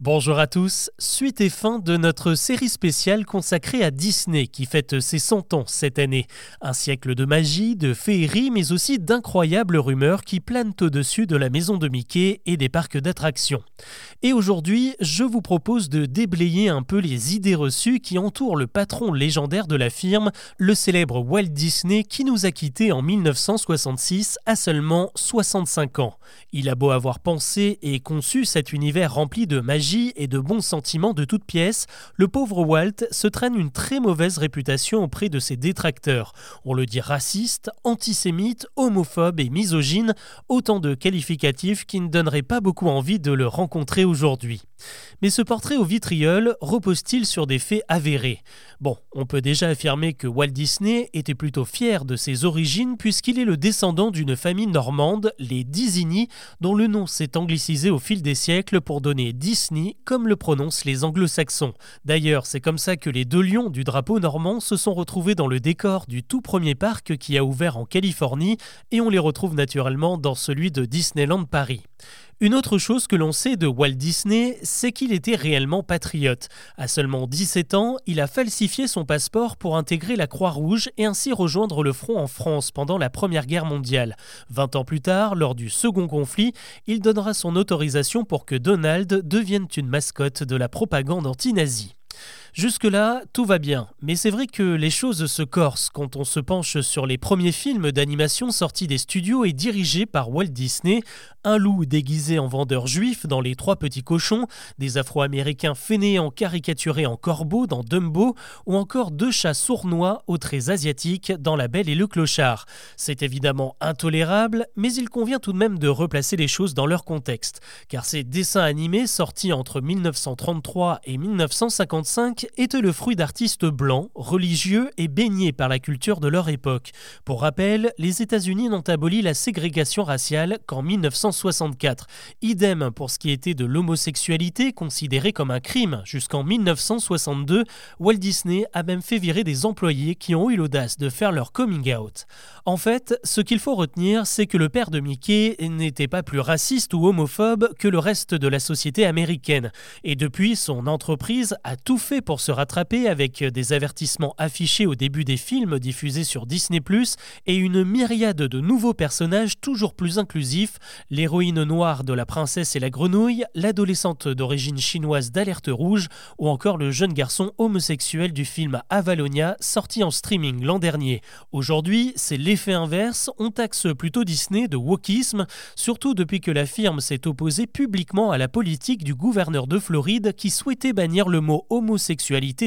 Bonjour à tous, suite et fin de notre série spéciale consacrée à Disney qui fête ses 100 ans cette année. Un siècle de magie, de féerie, mais aussi d'incroyables rumeurs qui planent au-dessus de la maison de Mickey et des parcs d'attractions. Et aujourd'hui, je vous propose de déblayer un peu les idées reçues qui entourent le patron légendaire de la firme, le célèbre Walt Disney qui nous a quittés en 1966 à seulement 65 ans. Il a beau avoir pensé et conçu cet univers rempli de magie et de bons sentiments de toutes pièces, le pauvre Walt se traîne une très mauvaise réputation auprès de ses détracteurs. On le dit raciste, antisémite, homophobe et misogyne, autant de qualificatifs qui ne donneraient pas beaucoup envie de le rencontrer aujourd'hui. Mais ce portrait au vitriol repose-t-il sur des faits avérés? Bon, on peut déjà affirmer que Walt Disney était plutôt fier de ses origines puisqu'il est le descendant d'une famille normande, les Disney, dont le nom s'est anglicisé au fil des siècles pour donner Disney comme le prononcent les anglo-saxons. D'ailleurs, c'est comme ça que les deux lions du drapeau normand se sont retrouvés dans le décor du tout premier parc qui a ouvert en Californie et on les retrouve naturellement dans celui de Disneyland Paris. Une autre chose que l'on sait de Walt Disney, c'est qu'il était réellement patriote. À seulement 17 ans, il a falsifié son passeport pour intégrer la Croix-Rouge et ainsi rejoindre le front en France pendant la Première Guerre mondiale. 20 ans plus tard, lors du second conflit, il donnera son autorisation pour que Donald devienne une mascotte de la propagande anti-nazie. Jusque-là, tout va bien, mais c'est vrai que les choses se corsent quand on se penche sur les premiers films d'animation sortis des studios et dirigés par Walt Disney, un loup déguisé en vendeur juif dans Les Trois Petits Cochons, des Afro-Américains fainéants caricaturés en corbeaux dans Dumbo, ou encore deux chats sournois aux traits asiatiques dans La Belle et le Clochard. C'est évidemment intolérable, mais il convient tout de même de replacer les choses dans leur contexte, car ces dessins animés sortis entre 1933 et 1955 était le fruit d'artistes blancs, religieux et baignés par la culture de leur époque. Pour rappel, les États-Unis n'ont aboli la ségrégation raciale qu'en 1964. Idem pour ce qui était de l'homosexualité, considérée comme un crime jusqu'en 1962. Walt Disney a même fait virer des employés qui ont eu l'audace de faire leur coming out. En fait, ce qu'il faut retenir, c'est que le père de Mickey n'était pas plus raciste ou homophobe que le reste de la société américaine. Et depuis, son entreprise a tout fait pour se rattraper avec des avertissements affichés au début des films diffusés sur Disney ⁇ et une myriade de nouveaux personnages toujours plus inclusifs, l'héroïne noire de La princesse et la grenouille, l'adolescente d'origine chinoise d'Alerte Rouge, ou encore le jeune garçon homosexuel du film Avalonia sorti en streaming l'an dernier. Aujourd'hui, c'est l'effet inverse, on taxe plutôt Disney de wokisme, surtout depuis que la firme s'est opposée publiquement à la politique du gouverneur de Floride qui souhaitait bannir le mot homosexuel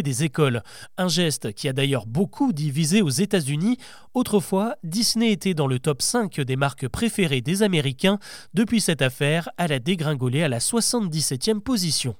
des écoles. Un geste qui a d'ailleurs beaucoup divisé aux États-Unis. Autrefois, Disney était dans le top 5 des marques préférées des Américains. Depuis cette affaire, elle a dégringolé à la 77e position.